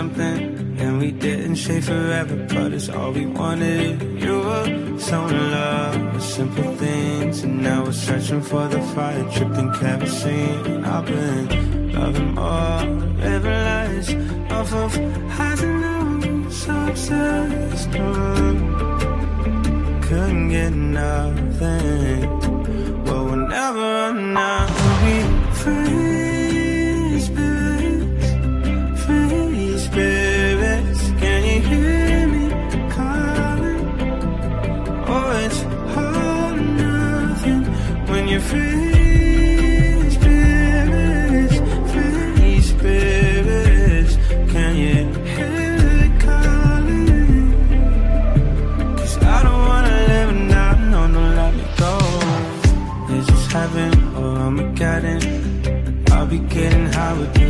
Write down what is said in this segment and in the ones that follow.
something and we didn't say forever, but it's all we wanted. You were so in love with simple things, and now we're searching for the fire, tripping kerosene. I've been loving more, ever lies off of highs and lows, so obsessed. Couldn't get nothing.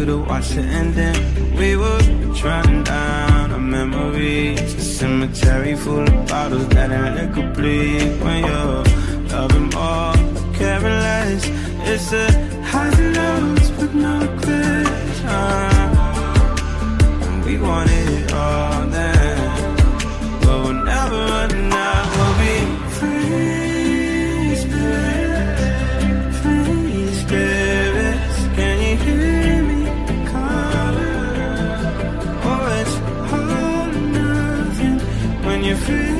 you to watch it and we were trying down our memories. A cemetery full of bottles that ain't incomplete when you're loving more, caring less. It's a You.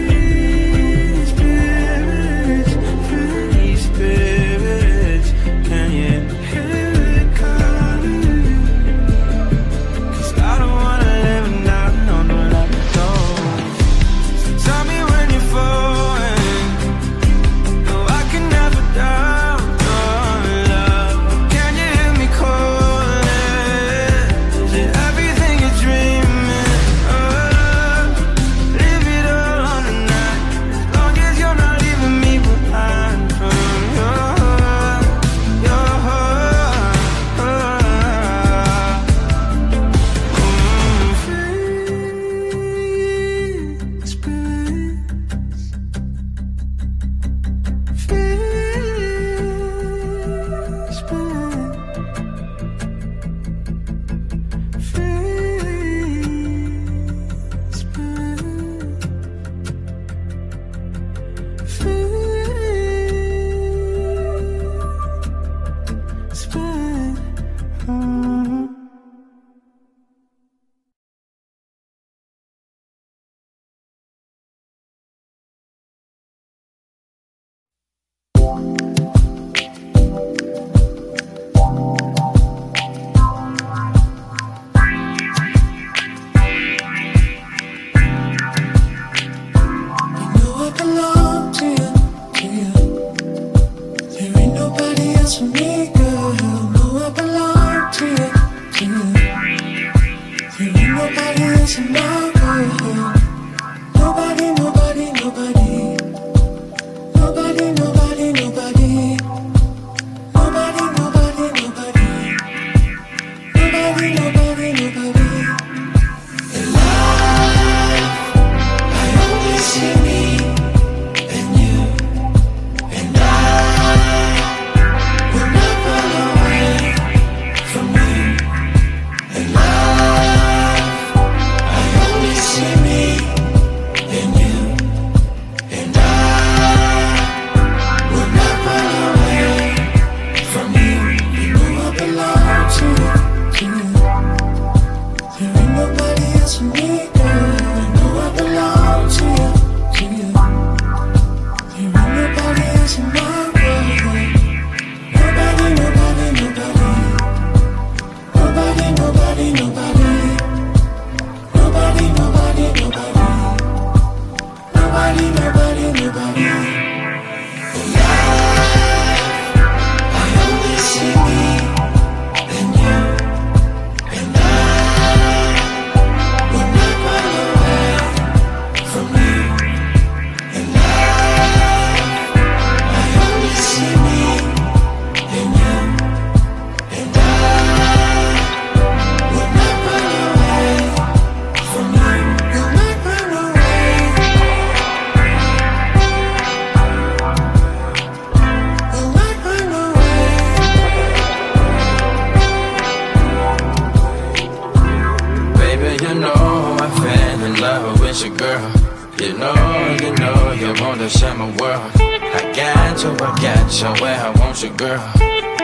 You know you know, you want to share my world. I got you, I got you where I want you, girl.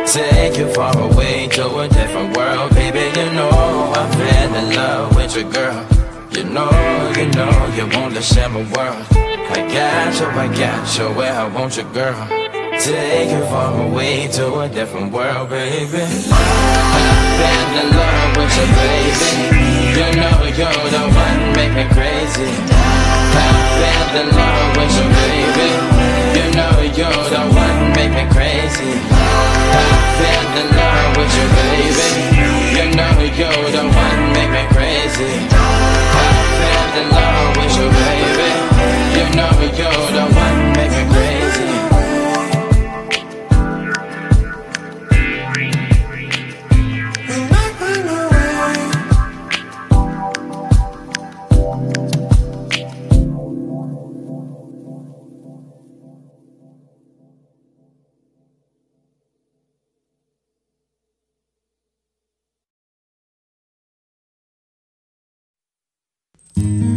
Take you far away to a different world, baby. You know I fell in love with you, girl. You know, you know you want to share my world. I got you, I got you where I want you, girl. Take you far away to a different world, baby. I fell in love with you, baby. You know you're the one make me crazy. I fell love with you, baby. You know you're the one make me Mm-hmm.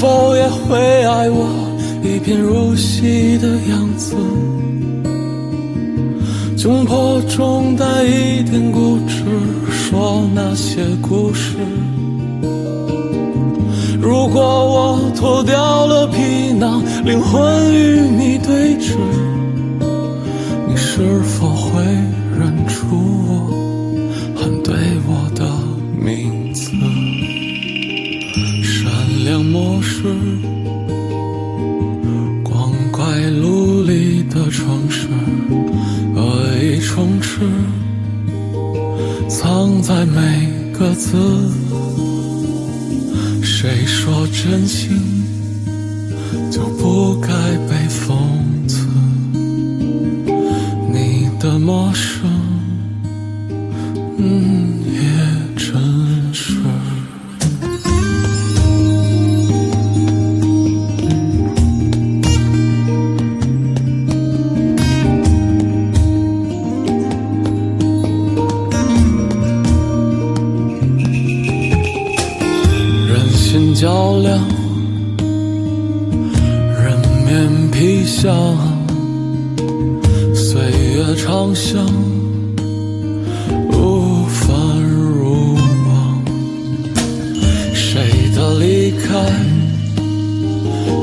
否也会爱我一贫如洗的样子？窘迫中带一点固执，说那些故事。如果我脱掉了皮囊，灵魂与你对峙，长相，无法入梦。谁的离开，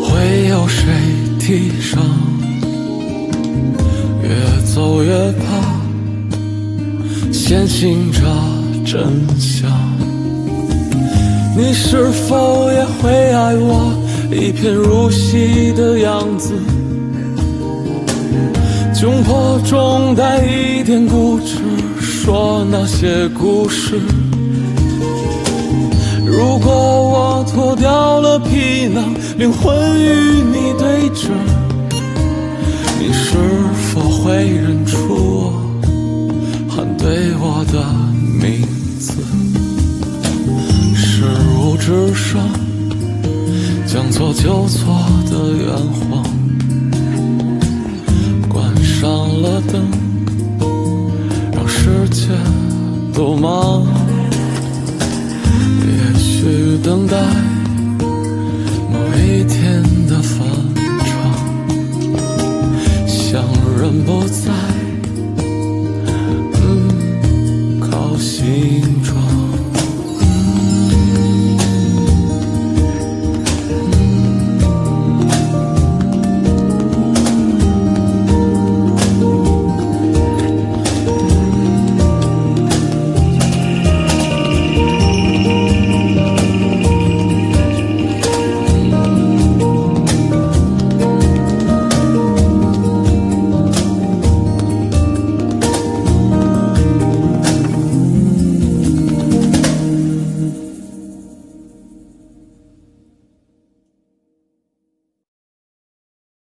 会有谁替上？越走越怕，先寻找真相。你是否也会爱我一片如洗的样子？窘迫中带一点固执，说那些故事。如果我脱掉了皮囊，灵魂与你对峙，你是否会认出我，喊对我的名字？事物之上，将错就错的圆谎，上了灯，让世界都忙。也许等待某一天的返场，像人不在。